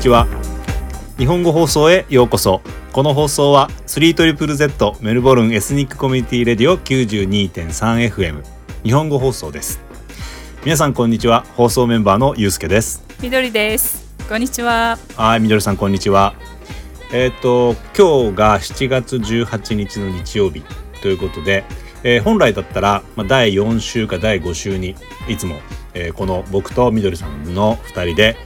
ちは。日本語放送へようこそ。この放送は 3ZZZ メルボルンエスニックコミュニティレディオ 92.3FM 日本語放送です。皆さんこんにちは。放送メンバーのゆうすけです。みどりです。こんにちは。はいみどりさんこんにちは。えっ、と今日が7月18日の日曜日ということで、えー本来だったら、まあ、第4週か第5週にいつも、えーこの僕とみどりさんの2人で、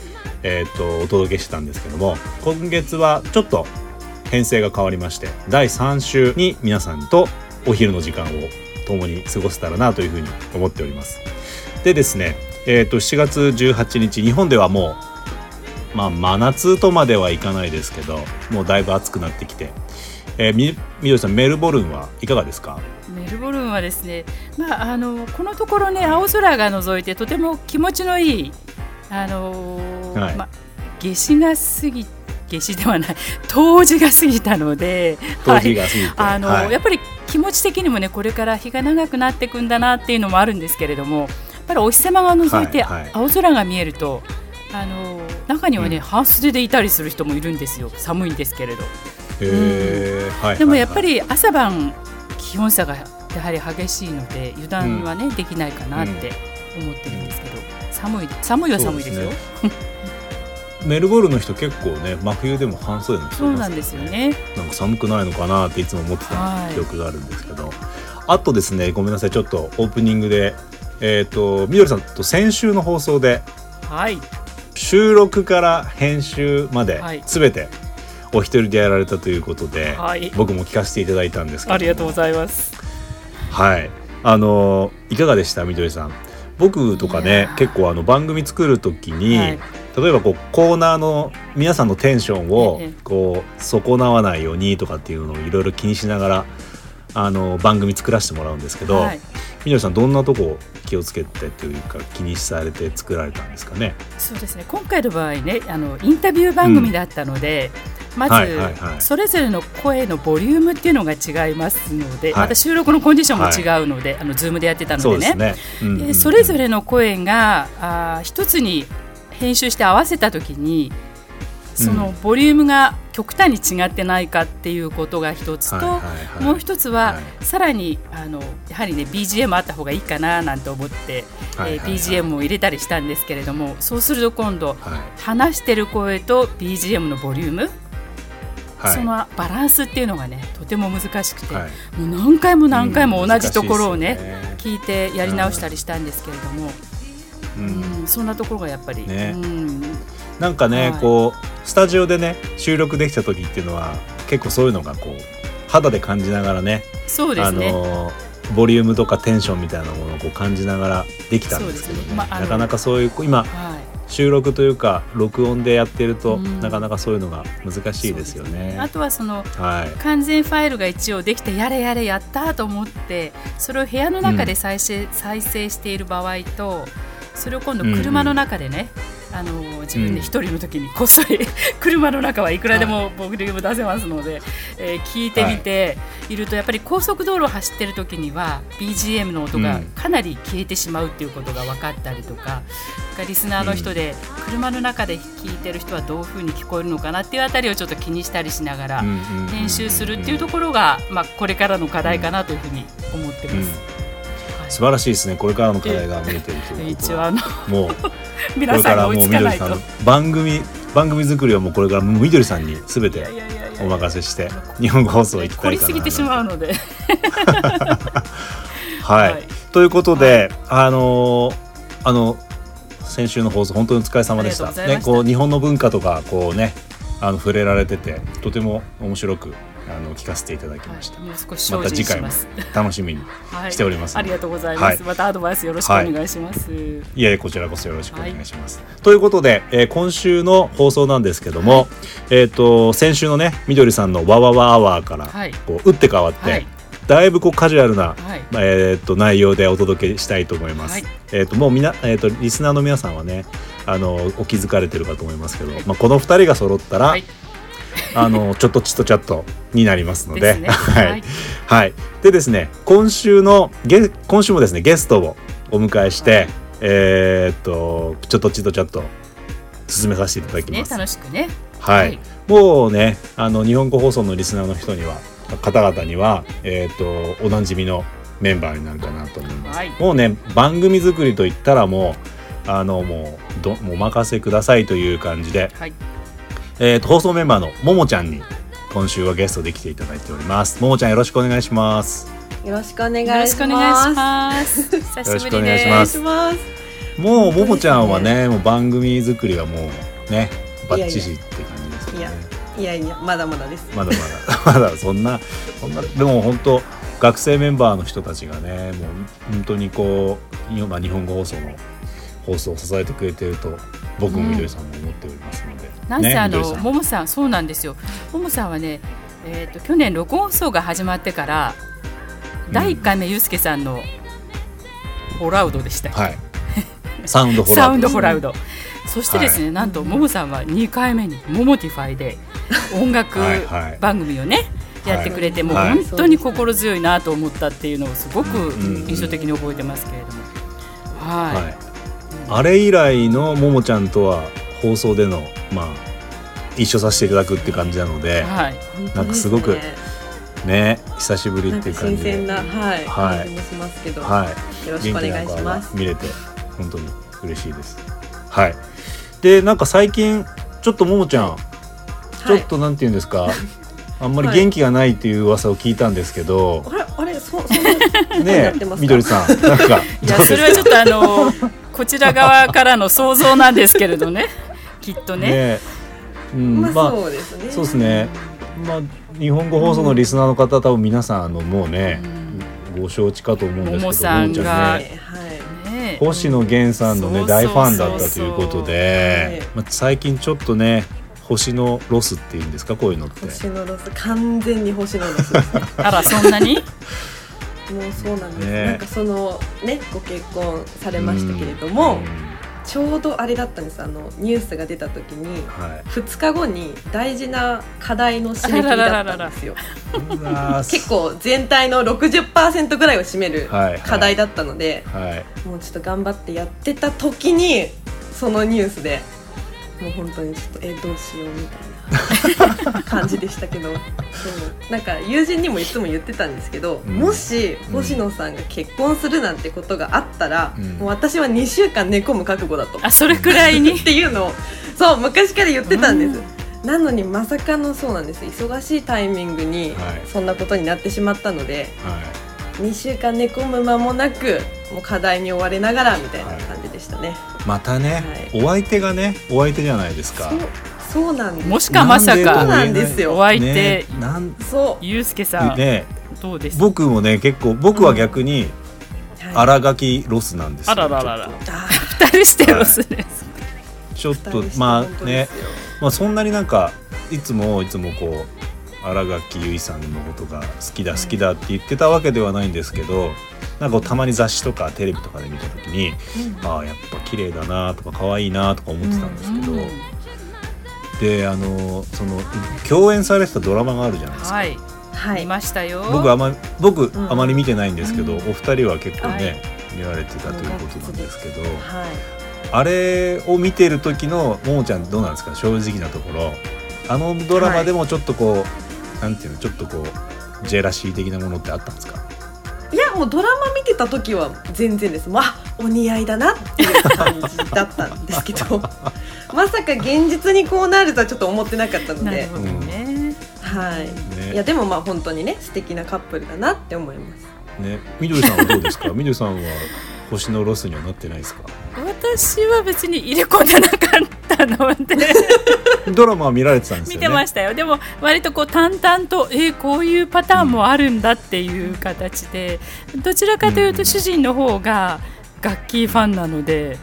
えー、とお届けしてたんですけども今月はちょっと編成が変わりまして第3週に皆さんとお昼の時間を共に過ごせたらなというふうに思っております。でですね、えー、と7月18日日本ではもう、まあ、真夏とまではいかないですけどもうだいぶ暑くなってきて、えーみみどりさんメルボルンはいかがですか？メルボルンはですねまああのこのところね青空が覗いてとても気持ちのいいあのはい。まあ夏至が過ぎ夏至ではない 冬至が過ぎたので 冬至が過ぎて、あのはい。やっぱり気持ち的にもねこれから日が長くなっていくんだなっていうのもあるんですけれどもやっぱりお日様が覗いてはいはい。青空が見えると、あの中にはね、うん。半袖でいたりする人もいるんですよ。寒いんですけれど。へー。はいでもやっぱはいり朝晩気温差がやはり激しいので油断はね、できないかなって思ってるんですけど、寒い寒いは寒いですよ。そう メルボルンの人結構ね真冬でも半袖の人いうますそなんですよね。なんか寒くないのかなっていつも思ってたはい。記憶があるんですけど、あとですねごめんなさい。ちょっとオープニングでえっ、とみどりさんと先週の放送ではい。収録から編集まではい。全てお一人でやられたということで、はい。僕も聞かせていただいたんですけど。ありがとうございます。はい。あのいかがでしたみどりさん？僕とかいね結構あの番組作る時に、はい例えばこうコーナーの皆さんのテンションをええ。こう損なわないようにとかっていうのをいろいろ気にしながらあの番組作らせてもらうんですけど、はい。みどりさんどんなとこ気をつけてというか気にされて作られたんですかね？そうですね。今回の場合ねあのインタビュー番組だったので、まず、はいはいはい。それぞれの声のボリュームっていうのが違いますので、はい。また収録のコンディションも違うので、あのズームでやってたのでね。それぞれの声があー一つに編集して合わせた時にそのボリュームが極端に違ってないかっていうことが一つと、もう一つは、はい。さらにあのやはりね BGM あった方がいいかななんて思って、えー BGM を入れたりしたんですけれどもそうすると今度はい。話してる声と BGM のボリューム、はい。そのバランスっていうのがねとても難しくて、はい。もう何回も何回も同じところをね。聞いてやり直したりしたんですけれども、うん。うん。そんなところがやっぱり、ね。うん。なんかね、はい。こうスタジオでね収録できた時っていうのは結構そういうのがこう肌で感じながらねあそうですね。のボリュームとかテンションみたいなものをこう感じながらできたんですけどね。ね。まあなかなかそういう今はい。収録というか録音でやってると、うん。なかなかそういうのが難しいですよね。あとはそのはい。完全ファイルが一応できてやれやれやったと思ってそれを部屋の中で再生,、再生している場合とそれを今度車の中でね、あの自分で一人の時にこっそり 車の中はいくらでもボリューム出せますので、えー聞いてみてい。るとやっぱり高速道路を走ってる時には BGM の音がうん。かなり消えてしまうっていうことが分かったりとか、リスナーの人で車の中で聞いてる人はどういうふうに聞こえるのかなっていうあたりをちょっと気にしたりしながら。うんうんうんうん編集するっていうところが、まあ、これからの課題かなというふうに思ってます。うん素晴らしいですね。これからの課題が見えてるということは。一応あのもうこ 皆れからもうさんが追いつかないと。みどりさん。番組番組作りはもうこれからもうみどりさんにすべてお任せして日本語放送行きたいかな凝りすぎてしまうので。はい、はい。ということで、あのーあの先週の放送本当にお疲れ様でした。ね、こう日本の文化とかこうねあの触れられててとても面白くあの聞かせていただきました。もう少し精また次回も。楽しみにはいしておりますのでありがとうございます。はいまたアドバイスよろしくお願いします。いやこちらこそよろしくお願いします。ということで、えー今週の放送なんですけども、えっ、と先週のねみどりさんのわわわアワーから、はいこう打って変わって、はいだいぶこうカジュアルな、はいえー、と内容でお届けしたいと思います。はいえっ、ともうみなえっ、とリスナーの皆さんはねあのお気づかれてるかと思いますけど、まあこの二人が揃ったら、はいあのちょっとチトチャットになりますので、ね。はい、はい。はい。でですね、今週のゲ今週もですねゲストをお迎えして、えーっとちょっとチトチャット進めさせていただきねます。楽しくね。はい、はい。もうねあの日本語放送のリスナーの人には方々には、えー、とおなじみのメンバーになるかなと思います、はい。もうね番組作りといったらもうあのもうどお任せくださいという感じで、はいえー、と放送メンバーのももちゃんに今週はゲストで来ていただいております。ももちゃんよろしくお願いします。よろしくお願いしよろます。しくお願いします。久よろしくお願いします。もうももちゃんは本当です。ねもう番組作りはもうねバッチシって感じですよね。いやいやいやまだまだです。まだまだ。まだそんなそんなでも本当学生メンバーの人たちがねもう本当にこう今日本語放送の放送を支えてくれてると僕もみどりさんも思っておりますので、なんせあのももさんそうなんですよ。ももさんはねえっ、と去年録音放送が始まってから第一回目ゆうすけさんのホラウドでしたはい。サウンドホラウンドホラウド。そしてですね、なんとももさんは2回目にモモティファイで音楽はいはい。番組をね、はい。やってくれて、もうはい本当に心強いなと思ったっていうのをすごくん。印象的に覚えてますけれども、はい、はい、あれ以来のももちゃんとは放送でのまあ一緒させていただくっていう感じなので、はい、なんかすごくね久しぶりっていう感新じで鮮なはいはい。感じもしますけど、はい。よろしくお願いします。見れて本当に嬉しいです。はい。でなんか最近ちょっとももちゃん、ちょっとなんていうんですか、あんまり元気がないっていう噂を聞いたんですけど、あれあれそそんなねみどりさんなんかいやそれはちょっとあの こちら側からの想像なんですけれどね きっとねねうんまあ、まあそうですね。そうですね。まあ日本語放送のリスナーの方多分皆さんあのもうね、ご承知かと思うんですけど、ももさんがねはい。ね星野源さんのね大ファンだったということではい、まあ、最近ちょっとね星のロスっていうんですかこういうのって。星のロス完全に星野ロスですね。あらそんなに？もうそうなんです。ね。なんかそのねご結婚されましたけれども、ちょうどあれだったんです。あのニュースが出た時に。はい。2日後に大事な課題の締め切りだったんですよ。結構全体の60%ぐらいを占めるはいはい。課題だったので、はい。もうちょっと頑張ってやってた時にそのニュースでもう本当にちょっとえどうしようみたいな 感じでしたけど。そうなんか友人にもいつも言ってたんですけど、うん。もしうん。星野さんが結婚するなんてことがあったら、うん。もう私は2週間寝込む覚悟だと。あそれくらいに？っていうのをそう昔から言ってたんです、なのにまさかのそうなんです。忙しいタイミングにはい。そんなことになってしまったので、は2週間寝込む間もなくもう課題に追われながらみたいな感じでしたね、いまたね、はお相手がねお相手じゃないですかそうなんです。もしかまさでかそうなんですよ。お相手ねなんそう。ゆうすけさん、ねどうです？僕もね結構僕は逆にはい新垣ロスなんですよ。あらららら。ちょっあ二人してます。ね、とちょっとまあねまあそんなになんかいつもいつもこう新垣結衣さんのことが好きだ好きだって言ってたわけではないんですけどなんかたまに雑誌とかテレビとかで見た時にああやっぱ綺麗だなとか可愛いなとか思ってたんですけど、うんであのその共演されてたドラマがあるじゃないですか、はい、はい。見ましたよ。僕あまり僕、うんあまり見てないんですけど、うんお二人は結構ね、はい。見られてたということなんですけど、はいあれを見てる時のももちゃんどうなんですか？正直なところ。あのドラマでもちょっとこう、なんていうの？ちょっとこうジェラシー的なものってあったんですか？いやもうドラマ見てた時は全然です。まあお似合いだなっていう感じだったんですけど まさか現実にこうなるとはちょっと思ってなかったので。なるほどね、はい。ねいやでもまあ本当にね素敵なカップルだなって思います。ね。みどりさんはどうですか？みどりさんは星のロスにはなってないですか？私は別に入れ込んでなかったので。ドラマは見られてたんですよね。見てましたよ。でも割とこう淡々とえーこういうパターンもあるんだっていう形で。どちらかというと主人の方が楽器ファンなので、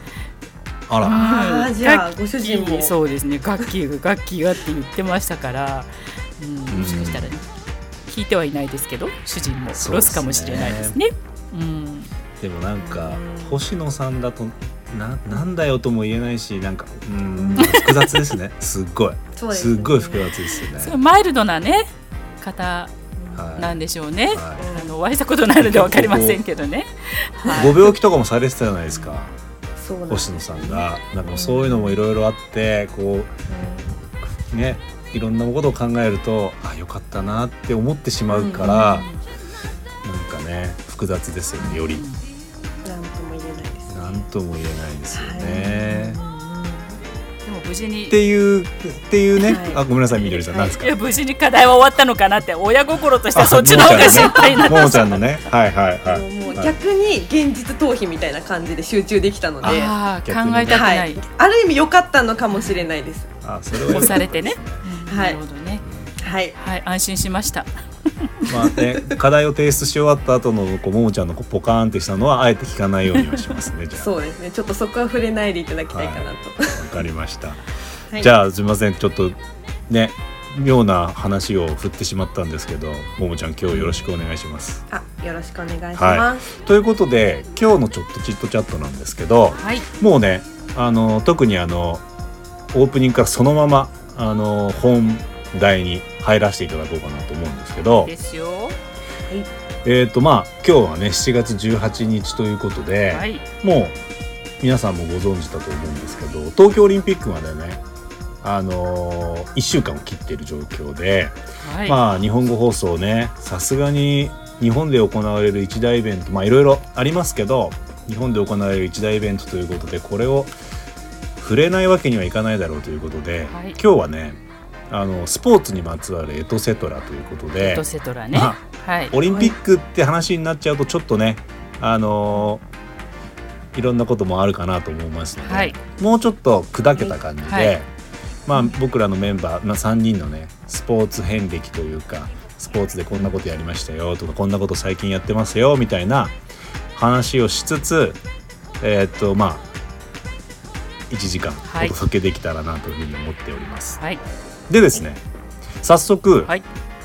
あら、うん。あーじゃあ楽器。ご主人も。そうですね。楽器が楽器がって言ってましたから、うん、もしかしたら、ね、聞いてはいないですけど主人もそうですねロスかもしれないですね。うん。でもなんかうん星野さんだとななんだよとも言えないしなんかうん。複雑ですね。すっごい。すね。すっごい複雑ですよね。すごいマイルドなね方はい。なんでしょうね。はい。あのお会いしたことないのでわかりませんけどね。はい。ご病気とかもされてたじゃないですか星野さんがなんかそういうのもいろいろあってこうねいろんなことを考えるとあよかったなって思ってしまうから、なんかね複雑ですよねより。なんとも言えないです何とも言えないですよね。でも無事にっていうっていうね、はい。あごめんなさいみどりさん、なんですか？いや無事に課題は終わったのかなって親心としてはそっちの方が心配になっももちゃんのね。はいはいはい逆に現実逃避みたいな感じで集中できたので、はあ考えたくない、い、ある意味良かったのかもしれないです。あそれは押されてね、はい。なるほどね。はい、はい安心しました。まあね課題を提出し終わった後のこうももちゃんのこうポカーンってしたのはあえて聞かないようにはしますねじゃあ。そうですね。ちょっとそこは触れないでいただきたいかなと。わかりました、はい。じゃあすみません。ちょっとね妙な話を振ってしまったんですけどももちゃん今日よろしくお願いします。あ、よろしくお願いします。ということで今日のちょっとチットチャットなんですけどはい。もうねあの特にあのオープニングからそのままあの本題に入らせていただこうかなと思うんですけどですよ。えっ、とまあ今日はね7月18日ということで、はい。もう皆さんもご存知だと思うんですけど東京オリンピックまでねあのー、1週間を切っている状況で、はい、まあ日本語放送ねさすがに日本で行われる一大イベントまあいろいろありますけど日本で行われる一大イベントということでこれを触れないわけにはいかないだろうということで、はい。今日はねあのスポーツにまつわるエトセトラということでエトセトラね。まはい。オリンピックって話になっちゃうとちょっとねあのーいろんなこともあるかなと思いますので、はい。もうちょっと砕けた感じで、はいまあ僕らのメンバー、まあ、3人のねスポーツ遍歴というかスポーツでこんなことやりましたよとかこんなこと最近やってますよみたいな話をしつつえーっとまあ1時間はい。お届けできたらなというふうに思っております。はい。でですね早速、はい。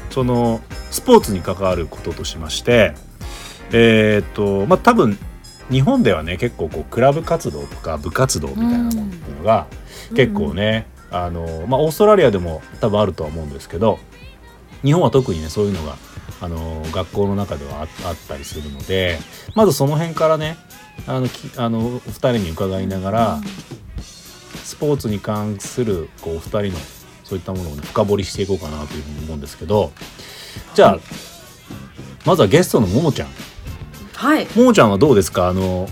そのスポーツに関わることとしましてえーっとまあ多分日本ではね結構こうクラブ活動とか部活動みたいなものっていうのが結構ね、あのまあ、オーストラリアでも多分あるとは思うんですけど日本は特にねそういうのがあの学校の中ではああったりするのでまずその辺からねあのきあのお二人に伺いながら、スポーツに関するこうお二人のそういったものを、ね、深掘りしていこうかなというふうに思うんですけどじゃあ、はい。まずはゲストのももちゃん。はい。ももちゃんはどうですか？あの、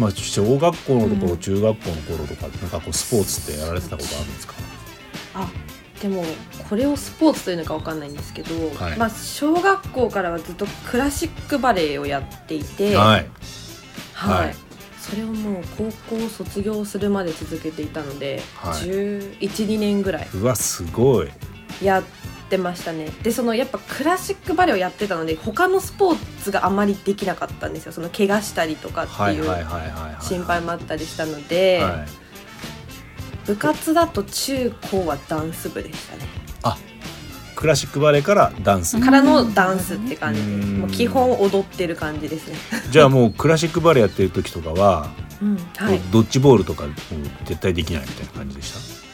まあ、小学校の頃、うん。中学校の頃とかなんかこうスポーツってやられてたことあるんですか？あ、でもこれをスポーツというのかわかんないんですけど、はい。まあ小学校からはずっとクラシックバレエをやっていて、はい。はい。はい。それをもう高校卒業するまで続けていたので、はい。1112年ぐらい。うわすごい。やってましたね。でそのやっぱクラシックバレエをやってたので他のスポーツがあまりできなかったんですよ。その怪我したりとかっていう心配もあったりしたので、はい。部活だと中高はダンス部でしたね。クラシックバレエからダンス、うん。からのダンスって感じでうん。もう基本踊ってる感じですね、じゃあもうクラシックバレエやってる時とかは、うんはい。ドッジボールとか絶対できないみたいな感じでした？まあ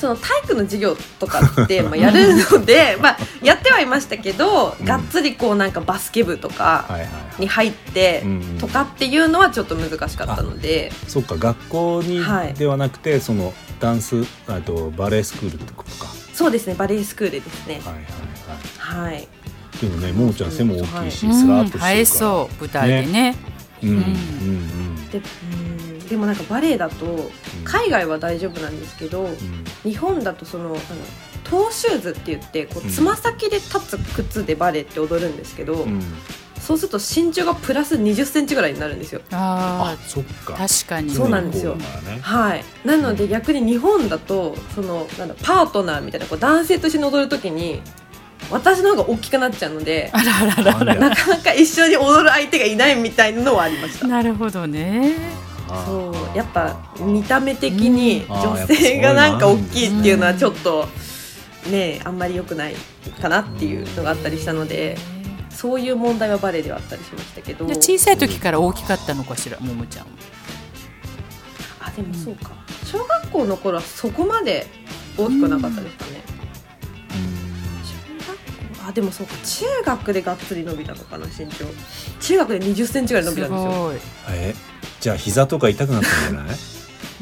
その体育の授業とかってまあやるので まあやってはいましたけど、うん。がっつりこうなんかバスケ部とかはいはいはい。に入ってうんうん。とかっていうのはちょっと難しかったので、そっか学校にはい。ではなくて、そのダンスあとバレエスクールってことか。そうですねバレエスクールですね。はいはいはい。はい。でもねももちゃん背も大きいし、うんスラーっとしてるから。映えそう舞台でね。うん。うんうんうん。でうんでもなんかバレエだと海外は大丈夫なんですけど、うん。日本だとそのあのトーシューズって言ってこううん。つま先で立つ靴でバレエって踊るんですけど、うん。そうすると身長がプラス2 0センチぐらいになるんですよ。ああそっか。あ確かに。そうなんですよ。ね。はい、なので逆に日本だとそのなんだパートナーみたいなこう男性と一緒に踊るときに私の方が大きくなっちゃうのであらあらあらあら。なかなか一緒に踊る相手がいないみたいなのはありました。なるほどねそうやっぱ見た目的に女性がなんか大きいっていうのはちょっとねあんまり良くないかなっていうのがあったりしたのでそういう問題はバレエではあったりしましたけど。で小さい時から大きかったのかしら？ももちゃんは。あでもそうか。小学校の頃はそこまで大きくなかったですかね。小学校あでもそうか。中学でがっつり伸びたのかな身長。中学で2 0センチぐらい伸びたんですよ。ごい。え？じゃあ膝とか痛くなったんじゃない？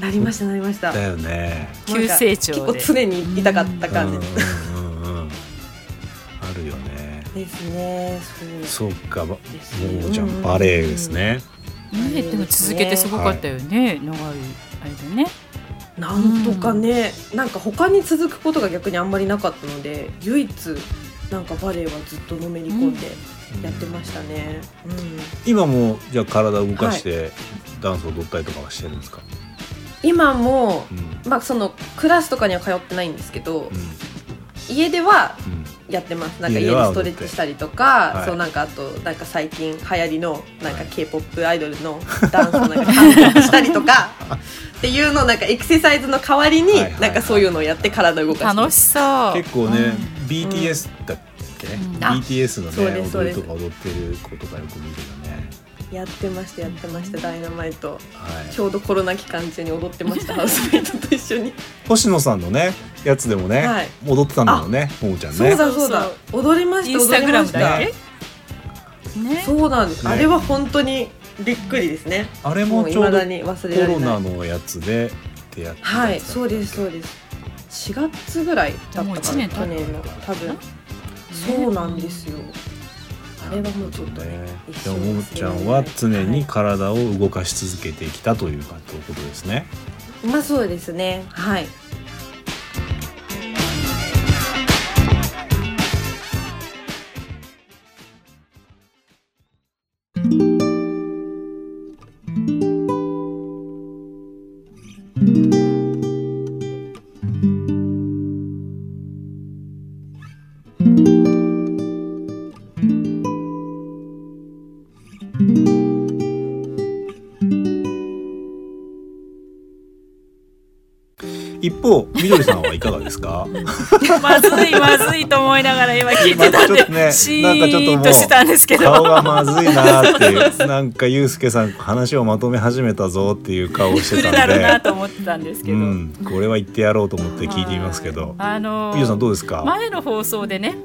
なりましたなりました。だよね。急成長結構常に痛かった感じ。うんうんうんうん。あるよね。ですね。そうそうかばもですね。もちゃうんうん。んバレエですね。ねでも続けてすごかったよね、長い間ね。なんとかね、なんか他に続くことが逆にあんまりなかったので唯一なんかバレエはずっとのめり込んでやってましたね、うん。今もじゃあ体を動かしてダンスを踊ったりとかはしてるんですか、今もうん。まあそのクラスとかには通ってないんですけど、うん。家ではうん。やってます。なんか家でストレッチしたりとか、はい。そうなんかあとなんか最近流行りのなんか k p o p アイドルのダンスをなんかしたりとか っていうのをなんかエクササイズの代わりにはいはいはいなんかそういうのをやって体を動かして楽しそう。結構ね、うん。BTS だっけ、うん。あ BTS のね踊りとか踊ってる子とかよく見るよね。やってましたやってましたダイナマイト。はい。ちょうどコロナ期間中に踊ってました ハウスメイトと一緒に、星野さんのねやつでもね、はい。踊ってたんだよねももちゃんね。そうだそうだ。踊りましたインスタグラムだね。そうなんです、ね。あれは本当にびっくりですね。あれももちょうどコロナのやつでってやってたはい。そうですそうです4月ぐらいだったかな一年経った去年の多分そうなんですよ。あれはもうちょっとねね一でももちゃんは常には体を動かし続けてきたというかということですね。いまあそうですね。はいですか？まずいまずいと思いながら今聞いてたんまたちょっとねでシなんかちょっともうーンとしてたんですけど顔がまずいなっていう なんかゆうすけさん話をまとめ始めたぞっていう顔をして来るたんでだろうなと思ってたんですけど、うん、これは言ってやろうと思って聞いてみますけど。あのみどりさんどうですか、前の放送でね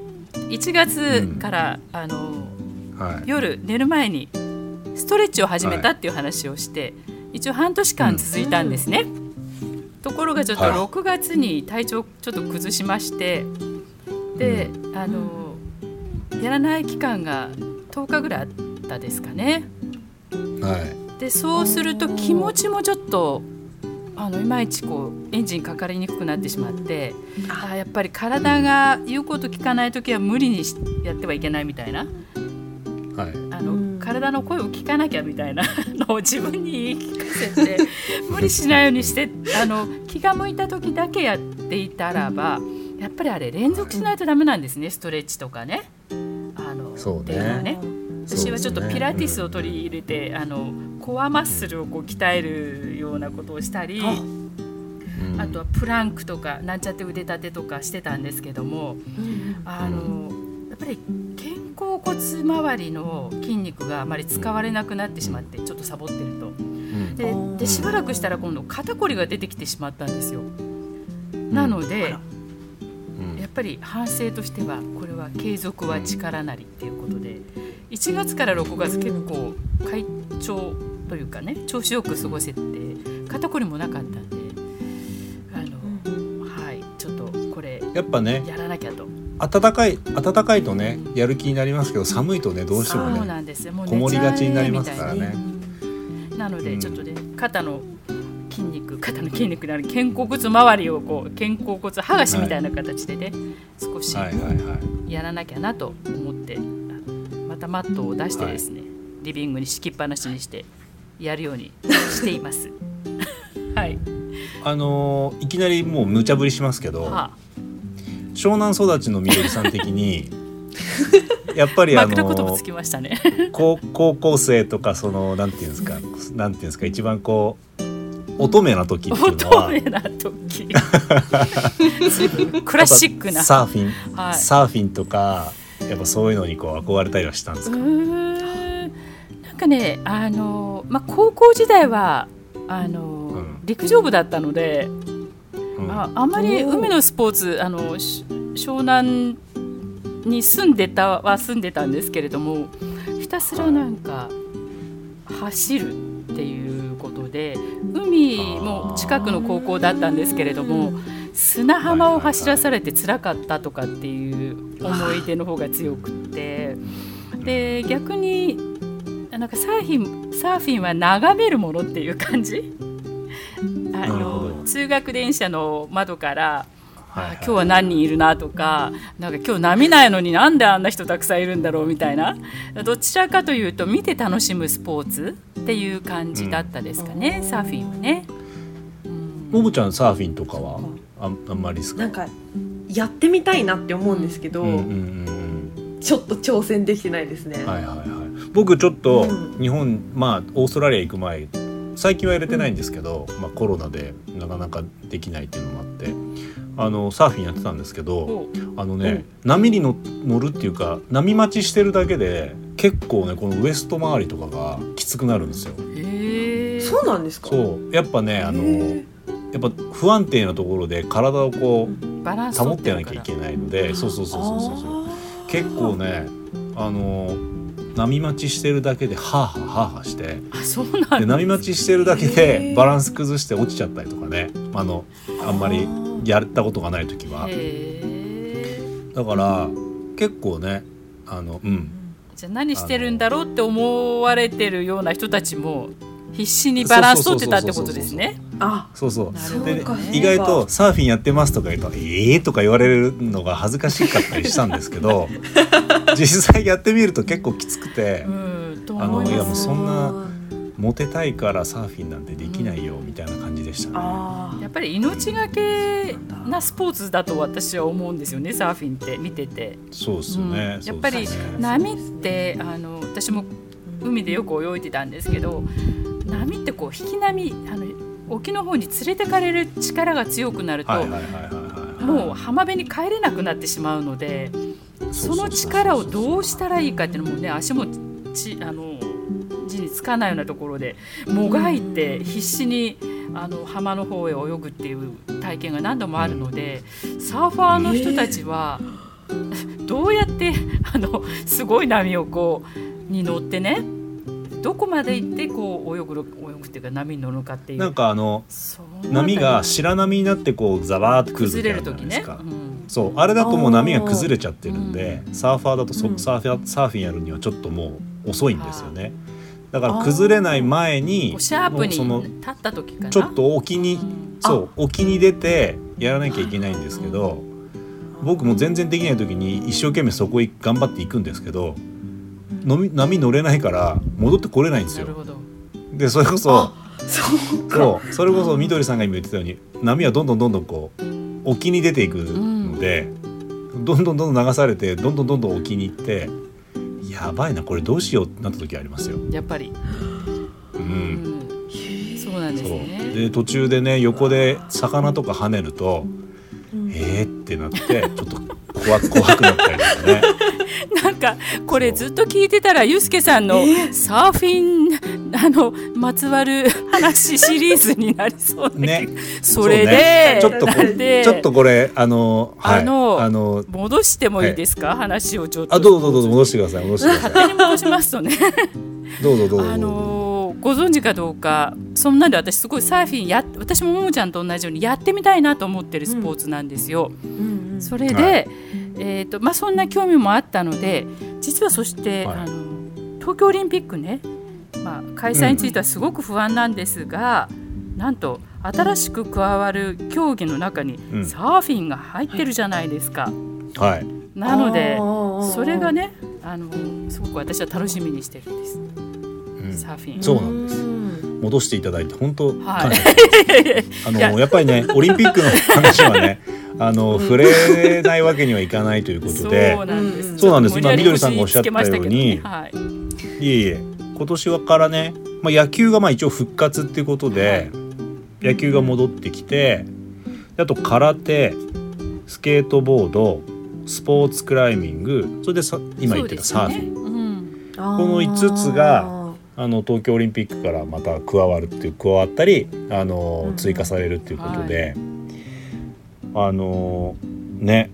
1月から、あのはい、夜寝る前にストレッチを始めたっていう話をして、一応半年間続いたんですね、ところがちょっとはい。6月に体調ちょっと崩しましてで、あのやらない期間が10日ぐらいあったですかね。はい。でそうすると気持ちもちょっとあのいまいちこうエンジンかかりにくくなってしまってあ。ーやっぱり体が言うこと聞かない時は無理にしやってはいけないみたいなはい。あの、うん。体の声を聞かなきゃみたいな のを自分に言い聞かせて 無理しないようにしてあの気が向いた時だけやっていたらばやっぱりあれ連続しないとダメなんですねストレッチとかね。あのそうね。っていうのはね。私はちょっとピラティスを取り入れて、あのコアマッスルをこう鍛えるようなことをしたり。あ。とはプランクとかなんちゃって腕立てとかしてたんですけどもあのやっぱり肩甲骨周りの筋肉があまり使われなくなってしまってちょっとサボってると。うん。でしばらくしたら今度肩こりが出てきてしまったんですよ。なので、うん。やっぱり反省としてはこれは継続は力なりっていうことで1月から6月結構快調というかね調子よく過ごせて肩こりもなかったんであの、はいちょっとこれやっぱねやら暖かい暖かいとねやる気になりますけど寒いとねどうしてもねそうなんですよ。もうこもりがちになりますからね。なな。のうん。でちょっとね肩の筋肉肩の筋肉である肩甲骨周りをこう肩甲骨剥がしみたいな形でね、少しはいはいはい。やらなきゃなと思って、またマットを出してですね、リビングに敷きっぱなしにしてやるようにしています。はい、あのーいきなりもう無茶ぶりしますけど、は湘南育ちのみどりさん的に やっぱあ、りあのつきましたね。高高校生とかそのなんていうんですかなんていうんですか一番こう乙女な時っていうの乙は女な時。随 分クラシックな。サーフィン、はい。サーフィンとかやっぱそういうのにこう憧れたりはしたんですか、なんかねあの、まあ、高校時代はあの、うん。陸上部だったので、うんああまり海のスポーツあのし湘南に住んでたは住んでたんですけれどもひたすらなんか走るっていうで海も近くの高校だったんですけれども砂浜を走らされて辛かったとかっていう思い出の方が強くってで逆になんかサーフィンサーフィンは眺めるものっていう感じあのど。通学電車の窓からはいはい。あ今日は何人いるなとかなんか今日波ないのになんであんな人たくさんいるんだろうみたいな。どちらかというと見て楽しむスポーツっていう感じだったですかね、サーフィンはね。ももちゃんサーフィンとかはあんあんまりですかなんかやってみたいなって思うんですけど、うんうんうんちょっと挑戦できてないですね、うんはいはいはい。僕ちょっとうん。日本まあオーストラリア行く前最近は入れてないんですけど、まあ、コロナでなかなかできないっていうのもあってあのサーフィンやってたんですけどおあのね、波に乗乗るっていうか波待ちしてるだけで結構ねこのウエスト周りとかがきつくなるんですよ。そうなんですか？そう。やっぱねあのやっぱ不安定なところで体をこうバランス保ってやなきゃいけないのでそうそうそうそうそうそう。結構ねあの波待ちしてるだけでハーハーハーハーしてあそうなんでだ波待ちしてるだけへでーバランス崩して落ちちゃったりとかね。あのあんまりやったことがない時は。だから結構ねあのうん。じゃあ何してるんだろうって思われてるような人たちも必死にバランス取ってたってことですね。あ。そうそう。なるほどでね意外とサーフィンやってますとか言うと「ええー?」とか言われるのが恥ずかしかったりしたんですけど 実際やってみると結構きつくてうん、とあの思いやもうそんなモテたいからサーフィンなんてできないよみたいな感じでしたね。あやっぱり命がけなスポーツだと私は思うんですよねサーフィンって見てて。そうですよね、うん。やっぱり波ってあの私も海でよく泳いでたんですけど波ってこう引き波あの沖の方に連れてかれる力が強くなると、もう浜辺に帰れなくなってしまうのでその力をどうしたらいいかっていうのもね足もちあの地につかないようなところでもがいて必死にあの浜の方へ泳ぐっていう体験が何度もあるので、サーファーの人たちは、どうやってあのすごい波をこうに乗ってねどこまで行ってこう泳ぐの泳ぐっていうか波に乗るのかっていう。なんかあの波が白波になってこうザバーってくる崩れるじゃないですか。。うん。そうあれだともう波が崩れちゃってるんでうサーファーだとそ、うん。サーファーサーフィンやるにはちょっともう遅いんですよね。だから崩れない前にシャープに立った時かな。ちょっと沖にうん。そう沖に出てやらなきゃいけないんですけど僕も全然できない時に一生懸命そこへ頑張っていくんですけど波乗れないから戻ってこれないんですよ。でそれこそそうか。それこそみどりさんが今言ってたように波はどんどんどんどんこう沖に出ていくので、どんどんどんどん流されてどんどんどんどん沖に行ってやばいなこれどうしようってなった時ありますよ。やっぱり、う、うん。ん、そうなんですね。で途中でね横で魚とか跳ねるとうん。えーってなってちょっと怖怖くなったりとかね。なんかこれずっと聞いてたらゆうすけさんのサーフィンあのまつわる話シリーズになりそうね。それで、ね。ちょっとちょっとこれあのはい。あのあの戻してもいいですか、話をちょっと。あどうぞどうぞ戻してください戻してくださ勝手に戻しますとね。いどうぞどうぞどうぞ。あのーご存知かどうかそんなんで私すごいサーフィンや私もももちゃんと同じようにやってみたいなと思ってるスポーツなんですよ。うんうん。それで、はい。えーとまあ、そんな興味もあったので実はそして、はい。あの東京オリンピックね、まあ、開催についてはすごく不安なんですが、なんと新しく加わる競技の中にうん。サーフィンが入ってるじゃないですか。はい。なのでそれがねあのすごく私は楽しみにしてるんです、うんサーフィン。そうなんです。ん。戻していただいて本当はい。感謝。あのいや。やっぱりね オリンピックの話はねあの触れないわけにはいかないということで。そうなんです。今みどりさんがおっしゃったようにはい。いえいえ今年はからね、まあ、野球がまあ一応復活っていうことで、野球が戻ってきてあと空手スケートボードスポーツクライミングそれでさ今言ってたサーフィン、ねうん。ここの五つがあの東京オリンピックからまた加わるっていう加わったりあの、うん。追加されるっていうことで、あのね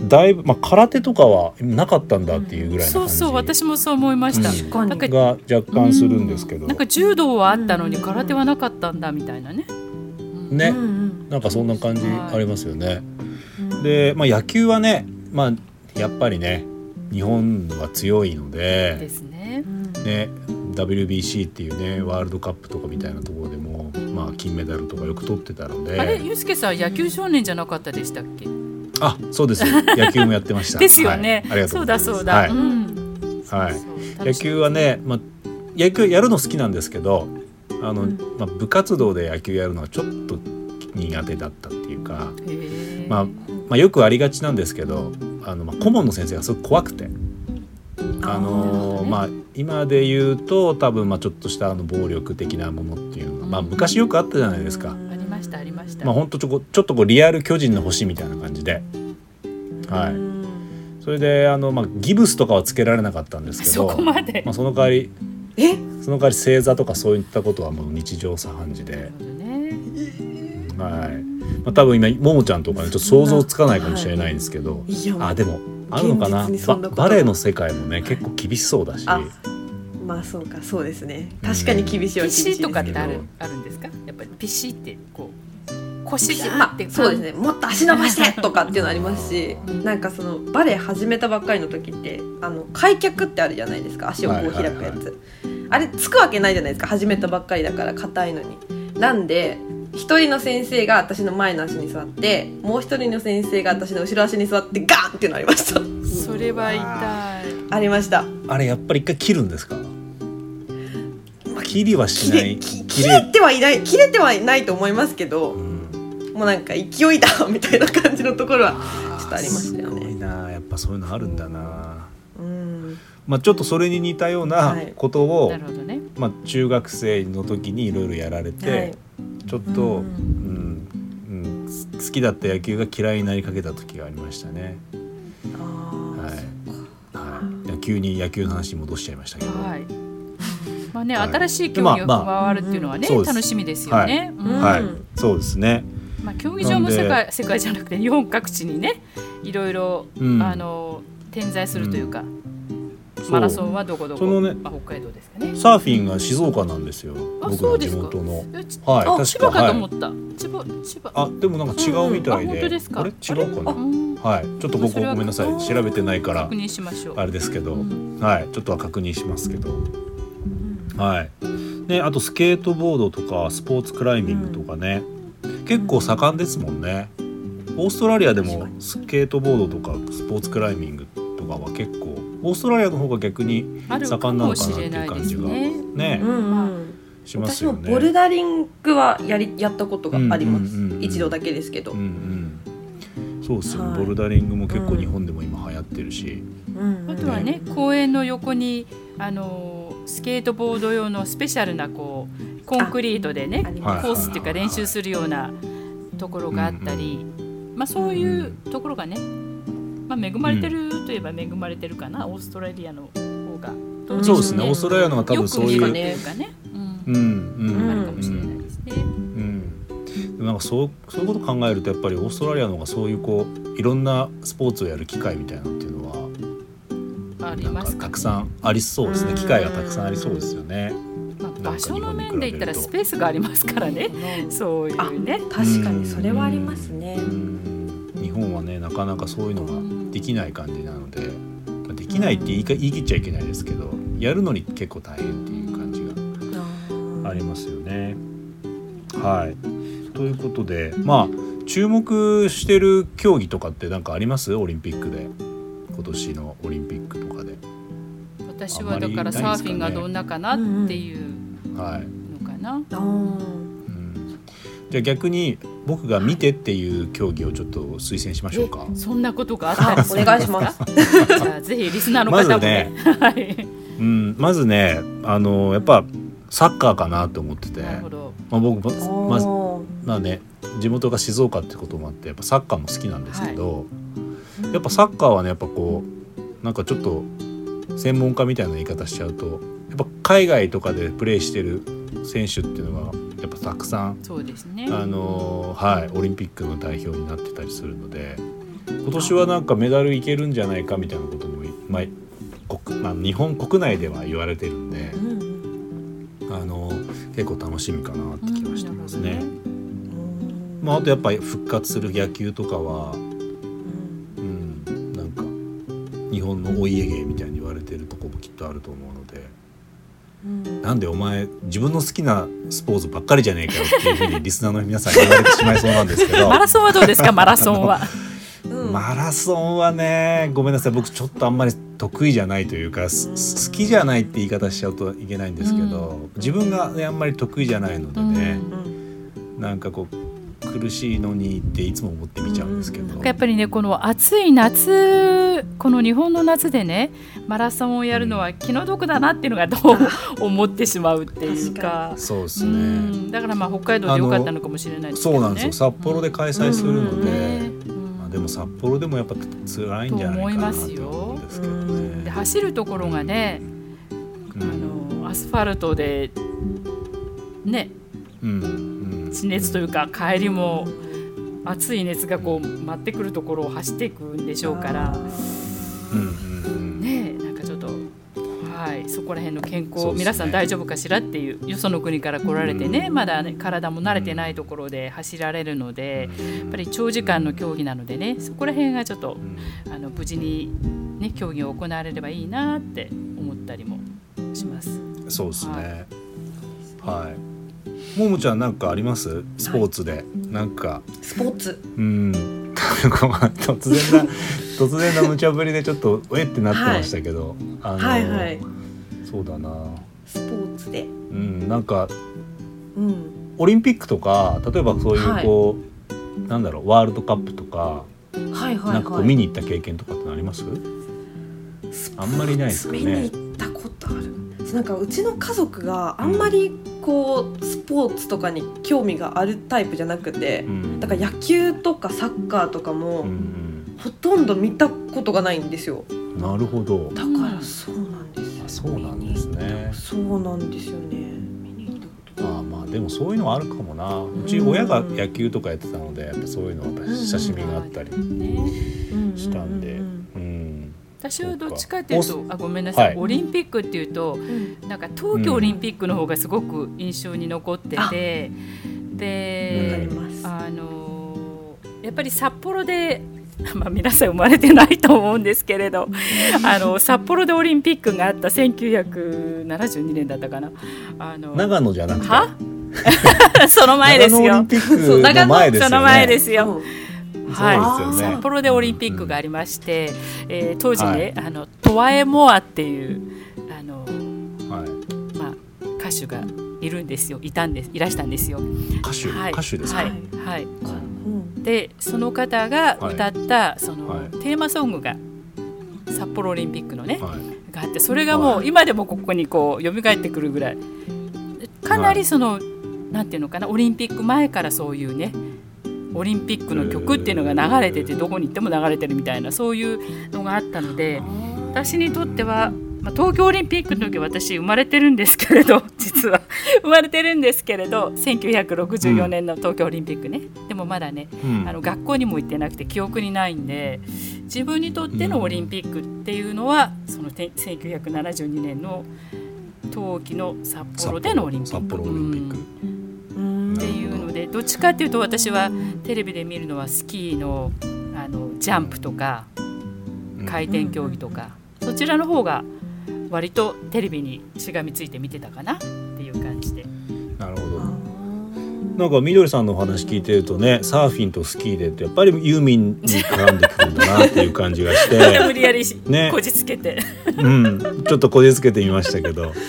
だいぶ、まあ、空手とかはなかったんだっていうぐらいの感じそうそう私もそう思いました、うん。なんかが若干するんですけど、なんか柔道はあったのに空手はなかったんだみたいなね、うんね、うんうん。なんかそんな感じはい。ありますよね。うん。で、まあ、野球はね、まあ、やっぱりね日本は強いのでですね。うんね WBC っていうねワールドカップとかみたいなところでも、まあ、金メダルとかよく取ってたので。あれゆうすけさん野球少年じゃなかったでしたっけ？あそうです。野球もやってました。ですよね、はい、ありがとうそうございます。だそうだ、はい。うん。はい。野球はね、まあ、野球やるの好きなんですけどあの、うん。まあ、部活動で野球やるのはちょっと苦手だったっていうか、まあまあ、よくありがちなんですけどあの、まあ、顧問の先生がすごく怖くて。あのあーまあ今で言うと多分まあちょっとしたあの暴力的なものっていうのが、まあ、昔よくあったじゃないですか。ありましたありました、まあ本当ちょこちょっとこうリアル巨人の星みたいな感じで、はい。うんそれであのまあギブスとかはつけられなかったんですけそど、こまで、まあその代わりえ？その代わり正座とかそういったことはもう日常茶飯事で。ね。はい。まあ多分今ももちゃんとかねちょっと想像つかないかもしれないんですけど、あでもあるのかな？現実にそんなバレエの世界もね結構厳しそうだし。あまあそうかそうですね。確かに厳しいは厳しいですピシとかってあるけどあるんですか？やっぱりピシってこう腰がまってあそうですね。もっと足伸ばしてとかっていうのありますしなんかそのバレエ始めたばっかりの時ってあの開脚ってあるじゃないですか。足をこう開くやつ、はい。あれつくわけないじゃないですか。始めたばっかりだから硬いのに。なんで一人の先生が私の前の足に座ってもう一人の先生が私の後ろ足に座ってガーンっていうのありました。それは痛い。ありました。あれやっぱり一回切るんですか？切りはし切ない。切れてはいない切れてはいないと思いますけどうん。もうなんか勢いだみたいな感じのところはちょっとありましたよすごいねな。やっぱそういうのあるんだな。うん。まあちょっとそれに似たようなはい。ことを、なるほどね。まあ中学生の時にいろいろやられて、はいちょっと、ううんんうん好きだった野球が嫌いになりかけた時がありましたね。あはい。はい。いや急に野球の話に戻しちゃいましたけど。はい まあね、はい新しい競技がまあま加わるっていうのはね、そうです楽しみですよね。うんうんはいうん。そうですね。まあ、競技場も世界世界じゃなくて日本各地にねいろいろ、うんあの点在するというか、マラソンはどこどこ、そのねまあ、北海道ですかね。サーフィンが静岡なんですよ。あ僕の地そうですか元の。はい。あ確千葉かとはい思った、千葉千葉あでもなんか違うみたいで。うんあ本当ですかあれ？違うかな？うんはい。ちょっとここごめんなさい調べてないから確認しましょう。あれですけど、うんはい。ちょっとは確認しますけど。はい。ね、あとスケートボードとかスポーツクライミングとかね、結構盛んですもんね。オーストラリアでもスケートボードとかスポーツクライミングとかは結構オーストラリアの方が逆にあるか盛んなのかなってもしれないう感じがすね。ね。うんうん。します私もよね。ボルダリングはやりやったことがあります、うんうんうんうん一度だけですけど、うんうん。そうですよ、はい。ボルダリングも結構日本でも今流行ってるし、うんあとはね、公園の横にあのスケートボード用のスペシャルなこうコンクリートでねコースっていうか練習するようなところがあったり、まあそういうところがね、まあ恵まれてるといえば恵まれてるかな、オーストラリアの方が。どでしょそうですねオーストラリアの方が多分そういう。かね、うん。うん。うん。あるかもしれないですね。なんかそうそういうこと考えるとやっぱりオーストラリアの方がそういうこういろんなスポーツをやる機会みたいなのっていうのはありなんかますかたくさんありそうですね。うん。機会がたくさんありそうですよね。まあ、場所の面で言ったらスペースがありますからね。そういう。ね。確かにそれはありますね、うん。日本はねなかなかそういうのができない感じなので、まあできないって言いか言い切っちゃいけないですけどやるのに結構大変っていう感じがありますよね。はい。ということでまあ注目してる競技とかって何かあります？オリンピックで。今年のオリンピックとかで。私はだからサーフィンがどんなかなっていうはい。のかな。あーうんじゃあ逆に僕が見てっていう競技をちょっと推薦しましょうか。そんなことがあったりするんお願いしま。じゃあぜひリスナーの方もね。はい。うん、まずねあのやっぱサッカーかなと思ってて、なるほど。まあ、僕ままずおまあね地元が静岡ってこともあってやっぱサッカーも好きなんですけど、やっぱサッカーはねやっぱこうなんかちょっと専門家みたいな言い方しちゃうとやっぱ海外とかでプレーしてる選手っていうのがやっぱたくさんそうですね。あのはいオリンピックの代表になってたりするので今年はなんかメダルいけるんじゃないかみたいなことも、まあ国まあ、日本国内では言われてるんでうんうんあの結構楽しみかなって気がしてますね。うんまあ、あとやっぱり復活する野球とかは、うんうん、なんか日本のお家芸みたいに言われてるとこもきっとあると思うのでうんなんでお前自分の好きなスポーツばっかりじゃねえかよっていうふうにリスナーの皆さんに言われてしまいそうなんですけど。マラソンはどうですか？マラソンは。うん。マラソンはねごめんなさい。僕ちょっとあんまり得意じゃないというかす好きじゃないって言い方しちゃうといけないんですけど、自分が、ね、あんまり得意じゃないのでね、うん。なんかこう苦しいのにっていつも思って見ちゃうんですけど、やっぱりねこの暑い夏この日本の夏でねマラソンをやるのは気の毒だなっていうのがどう思ってしまうっていうか。うそうですね。ん。だからまあ北海道でよかったのかもしれないですけどね。そうなんですよ。札幌で開催するので、まあ、でも札幌でもやっぱ辛いんじゃないかなとと思いますよ思うんですけどうねで。走るところがね、あのアスファルトでね。うんうん地熱というか帰りも暑い熱がこう舞ってくるところを走っていくんでしょうから。ねなんかちょっとはいそこら辺の健康、ね。皆さん大丈夫かしらっていうよその国から来られてね、まだね体も慣れてないところで走られるので、やっぱり長時間の競技なのでねそこら辺がちょっとうん。あの無事に、ね、競技を行われればいいなって思ったりもします。そうですね。はい。ももちゃんなんかあります？スポーツで、なんか。スポーツ。うん。突然な突然な無茶ぶりでちょっとえってなってましたけど、あのはいはい。そうだな。スポーツで。うんなんかうん。オリンピックとか例えばそういうはい。こう、なんだろうワールドカップとか、はいはいなんかこはいう見に行った経験とかってあります？あんまりないですかね。見に行ったことある。なんかうちの家族があんまりこうスポーツとかに興味があるタイプじゃなくてうんだから野球とかサッカーとかうもんほとんど見たことがないんですようん、なるほど。だからそうなんですよあそうなんですね。そうなんですよねああまあでもそういうのはあるかもな。うちうん親が野球とかやってたのでやっぱそういうのはやっぱ親しみがあったりねしたんで、ううんん。私はどっちかっていうとあごめんなさい、はい。オリンピックっていうとうん。なんか冬季オリンピックの方がすごく印象に残ってて、わかであのやっぱり札幌で まあ皆さん生まれてないと思うんですけれどあの札幌でオリンピックがあった1972年だったかな。あの長野じゃなくて。は？その前ですよ。長野オリン。ピックの前ですよね。その前ですよ。うんはい、ね札幌でオリンピックがありまして、えー当時ね、あのトワエモアっていうあの、はい。まあ、歌手がいるんですよ。いたんですいらしたんですよ。歌手、はい、歌手ですか？はい。はい、うんでその方が歌った、その、はい。テーマソングが札幌オリンピックのね、はい。があってそれがもう今でもここにこう蘇ってくるぐらい。かなりその、なんていうのかなオリンピック前からそういうねオリンピックの曲っていうのが流れててどこに行っても流れてるみたいなそういうのがあったので私にとっては、まあ、東京オリンピックの時私生まれてるんですけれど 実は。生まれてるんですけれど1964年の東京オリンピックね、でもまだねうん。あの学校にも行ってなくて記憶にないんで自分にとってのオリンピックっていうのは、そのて1972年の冬季の札幌でのオリンピック。どっちかっていうと私はテレビで見るのはスキーのあのジャンプとかうん回転競技とか、そちらの方が割とテレビにしがみついて見てたかなっていう感じで。なんかみどりさんのお話聞いてるとねサーフィンとスキーでってやっぱりユーミンに絡んでくるんだなっていう感じがし無て、理やりし、ね。こじつけて。うん、ちょっとこじつけてみましたけど。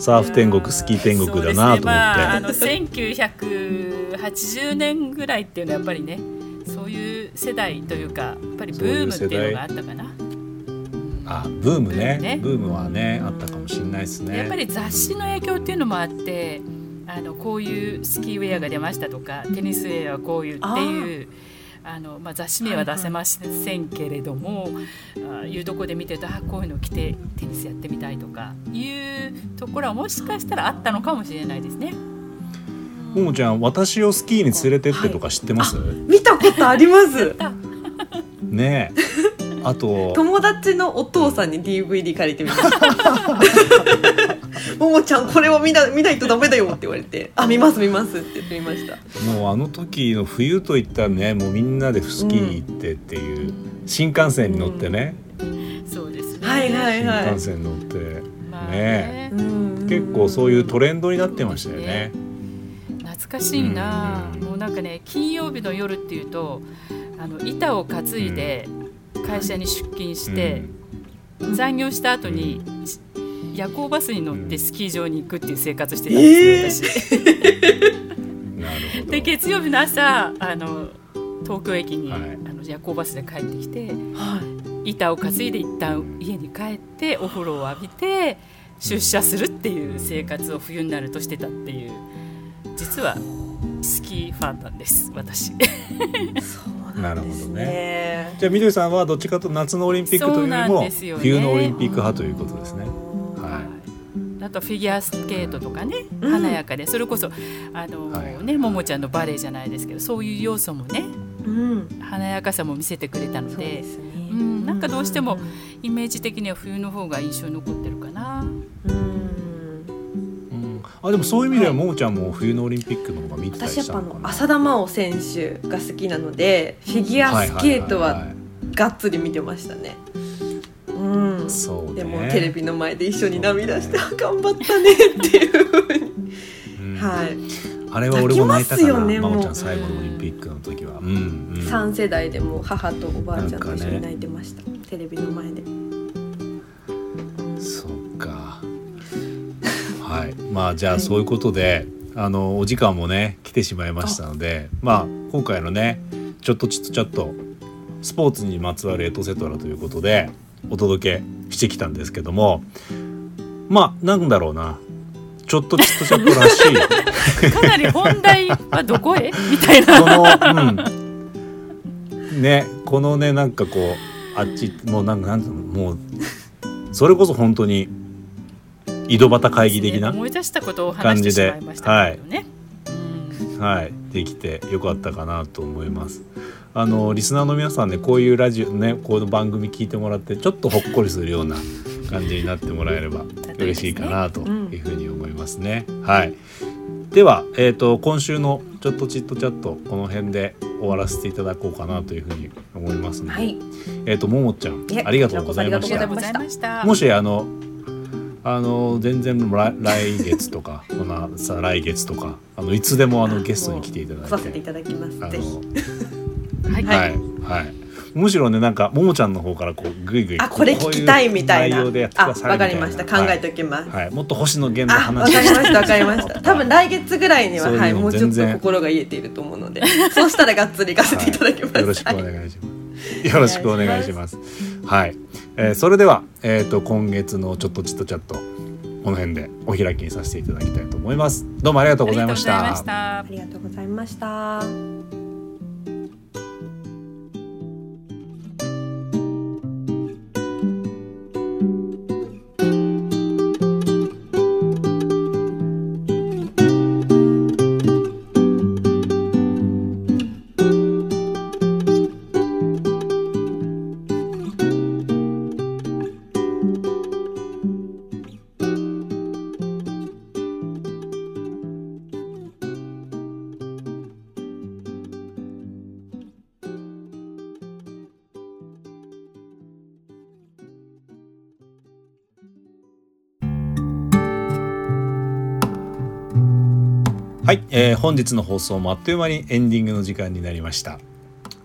サーフ天国スキー天国だなと思って、ね。まあ、あの1980年ぐらいっていうのはやっぱりねそういう世代というかやっぱりブームっていうのがあったかな。あブームね。ブームね。ブームはねあったかもしれないですね。やっぱり雑誌の影響っていうのもあってあのこういうスキーウェアが出ましたとかテニスウェアはこういうっていうあの、まあ、雑誌名は出せませんけれども、あいうところで見てるとあこういうの着てテニスやってみたいとかいうところはもしかしたらあったのかもしれないですね。ももちゃん私をスキーに連れてってとか知ってます、見たことあります。ねえ。あと。友達のお父さんに DVD 借りてみました「ももちゃんこれを見な見ないとダメだよ」って言われて「あ見ます見ます」って言ってみました。もうあの時の冬といったらねもうみんなでスキー行ってっていう、新幹線に乗ってね、そうですね。はいはいはい。新幹線乗って、まあね。ね。うん。結構そういうトレンドになってましたよね。懐かしいな、うん。もうなんかね金曜日の夜っていうとあの板を担いで会社に出勤して、残業した後にし夜行バスに乗ってスキー場に行くっていう生活してたんですよ、私。うん。なるほど。で月曜日の朝あの東京駅に、はい。あの夜行バスで帰ってきてはい。板を担いで一旦家に帰ってお風呂を浴びて出社するっていう生活を冬になるとしてたっていう実はスキーファンなんです私。そうなんですね。じゃあみどりさんはどっちかと夏のオリンピックというよりも冬のオリンピック派ということですね。はあとフィギュアスケートとかね、うん。華やかで。それこそあの、はいねももちゃんのバレエじゃないですけどそういう要素もねうん。華やかさも見せてくれたのでですね。うんなんかどうしてもうん。イメージ的には冬の方が印象に残ってるかな。うん。うん、あでもそういう意味ではももちゃんも冬のオリンピックの方が見てたり私やっぱあしたの浅田真央選手が好きなのでフィギュアスケートはがっつり見てましたね。うん、そうねでもテレビの前で一緒に涙して、あ頑張ったねっていうふうに、うんはい、あれは俺も泣いたかな、泣きますよねまおちゃん最後のオリンピックの時は。うんうん。3世代でも母とおばあちゃんと一緒に泣いてました、テレビの前で。そうか。はい。まあじゃあそういうことで、あのお時間もね来てしまいましたので、まあ今回のねちょっとちょっとちょっとスポーツにまつわるエトセトラということでお届けしてきたんですけども、まあなんだろうな。ちょっとちょっとちょっとらしい。かなり本題はどこへ？みたいな。この、うん、ねこのねなんかこうあっちもうなんかなんうのもうそれこそ本当に井戸端会議的な、思い出したことを話してしまい。うんはいできてよかったかなと思います。あのリスナーの皆さんねこういうラジオねこの番組聞いてもらってちょっとほっこりするような感じになってもらえれば 嬉しいかなというふうに思いますね。はい。では、えー、と今週の「ちょっとチットチャット」この辺で終わらせていただこうかなというふうに思いますので、はい、えっ、とももちゃんありがとうございまあした。もしあのあの全然来来月とかこのさ来月とかあのいつでもあのゲストに来ていただい来させていてただきます。あぜひ。のはい、はいはいむしろねなんかももちゃんの方からこうぐいぐいあ、これ聞きたいみたいな。あ、わかりました。考えてておきます。はい、もっと星野源のあ、わ話かりました。わかりました。多分来月ぐらいには、はい、もうちょっと心が癒えていると思うので、そうしたらがっつり行かせていただきます。よろしくおはい願いします。よろしくお願いします。はい、えーそれでは、えっ、と今月のちょっとちっとチャットこの辺でお開きにさせていただきたいと思います。どうもありがとうございましありがとうございまた。したあ。りがとうございました。はい、えー本日の放送もあっという間にエンディングの時間になりました。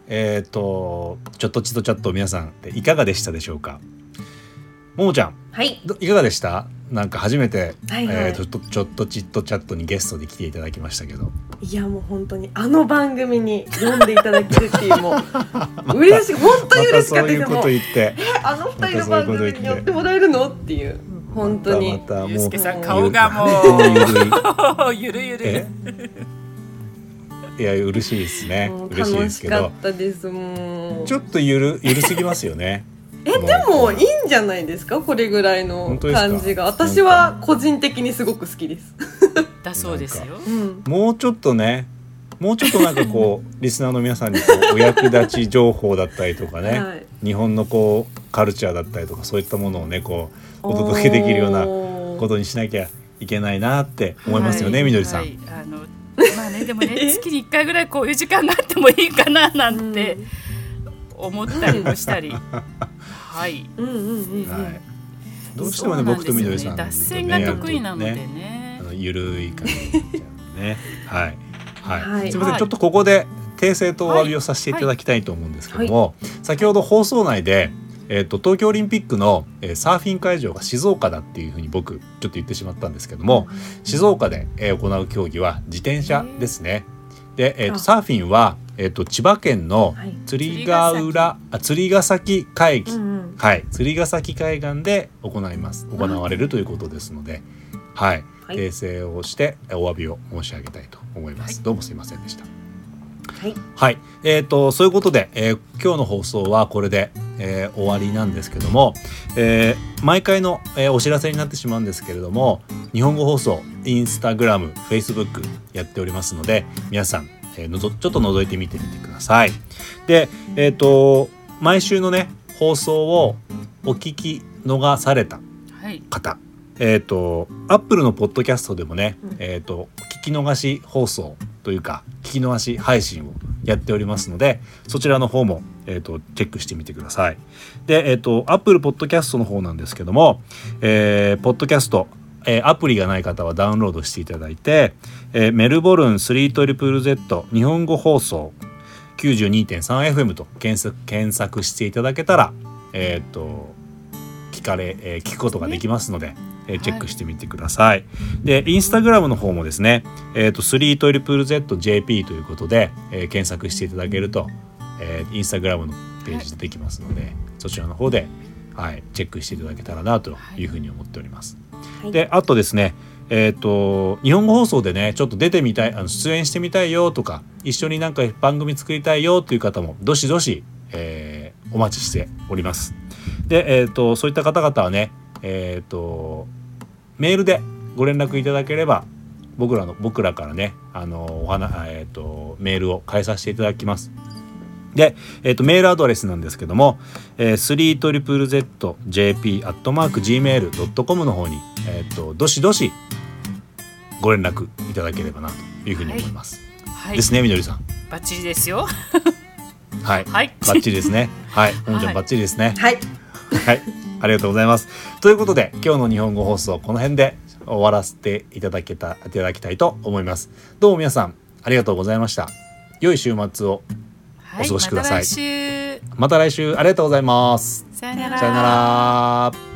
えっ、とちょっとちっとチャット皆さんいかがでしたでしょうか？ももちゃんはい。どいかがでした？なんか初めて、はいはいえーちょっとちょっとちっとチャットにゲストで来ていただきましたけど。いやもう本当にあの番組に呼んでいただけるっていう もう嬉しい本当に嬉しかったそういうこと言って。あの二人の番組に呼んでもらえるの？っていう本当に。またまたゆうすけさんもう顔がもう。うゆる。ゆえる。いや嬉しいですね。嬉しいで楽しかすけどったですもう。ちょっとゆるゆるすぎますよね。えでもいいんじゃないですか？これぐらいの感じが。私は個人的にすごく好きです。だそうですよ。うん。もうちょっとねもうちょっとなんかこうリスナーの皆さんにこうお役立ち情報だったりとかね、はい。日本のこうカルチャーだったりとかそういったものをねこうお届けできるようなこことにしなきゃいけないなって思いますよね、はいみどりさん。はい。あのまあねでもね 月に1回ぐらいこういう時間があってもいいかななんて思ったりもしたり。はい。うんうんうんうん、はい、どうしてもね僕とみどりさん脱線が得意なのでね。あのゆるい感じね。はい。はい。はい。すみません、はい。ちょっとここで訂正とお詫びをさせていただきたいと思うんですけども、先ほど放送内で。えっと東京オリンピックの、えーサーフィン会場が静岡だっていうふうに僕ちょっと言ってしまったんですけども、静岡で、えー行う競技は自転車ですね。で、えーとあ。サーフィンは、えー、と千葉県のはい。釣ヶ浦あ釣ヶ崎海岸。うんうん。はい、釣ヶ崎海岸で行います。行われるということですので、はい、はい。訂正をしてお詫びを申し上げたいと思います。はい。どうもすいませんでした。はい。はい、えー、とそういうことで、えー今日の放送はこれで、えー終わりなんですけども、えー毎回の、えーお知らせになってしまうんですけれども日本語放送インスタグラムフェイスブックやっておりますので皆さん、えーのぞちょっと覗いてみてみてください。で、えっ、と毎週のね放送をお聞き逃されたはい。方えっ、とアップルのポッドキャストでもね、うんえっ、と聞き逃し放送というか聞き逃し配信をやっておりますのでそちらの方も、えー、とチェックしてみてください。でえっ、とアップルポッドキャストの方なんですけども、えーポッドキャストえーアプリがない方はダウンロードしていただいて、えーメルボルン 3ZZZ 日本語放送 92.3FM と検索検索していただけたら、えっ、と聞かれ、えー聞くことができますので、えーチェックしてみてください。で、インスタグラムの方もですね、えっ、と 3ZZJP ということで、えー検索していただけると、えーインスタグラムのページでできますので、そちらの方で、はい、チェックしていただけたらなというふうに思っております。はいであとですねえっ、と日本語放送でねちょっと出てみたいあの出演してみたいよとか一緒になんか番組作りたいよという方もどしどし、えーお待ちしております。で、えっとそういった方々はねえっ、とメールでご連絡いただければ僕らの僕らからねあのお話えっ、とメールを返させていただきます。で、えー、とメールアドレスなんですけども、えー、3ZZJP.gmail.com の方に、えー、とどしどしご連絡いただければなというふうに思います。はいですねみどりさん。バッチリですよはい。はいバッチリですね。はい。ももちゃんはいバッチリですね。はいはい。ありがとうございます。ということで今日の日本語放送この辺で終わらせていただけたいただきたいと思います。どうも皆さんありがとうございました。良い週末を。はいお過ごしくださいまた来週また来週ありがとうございます。さよならさよなら。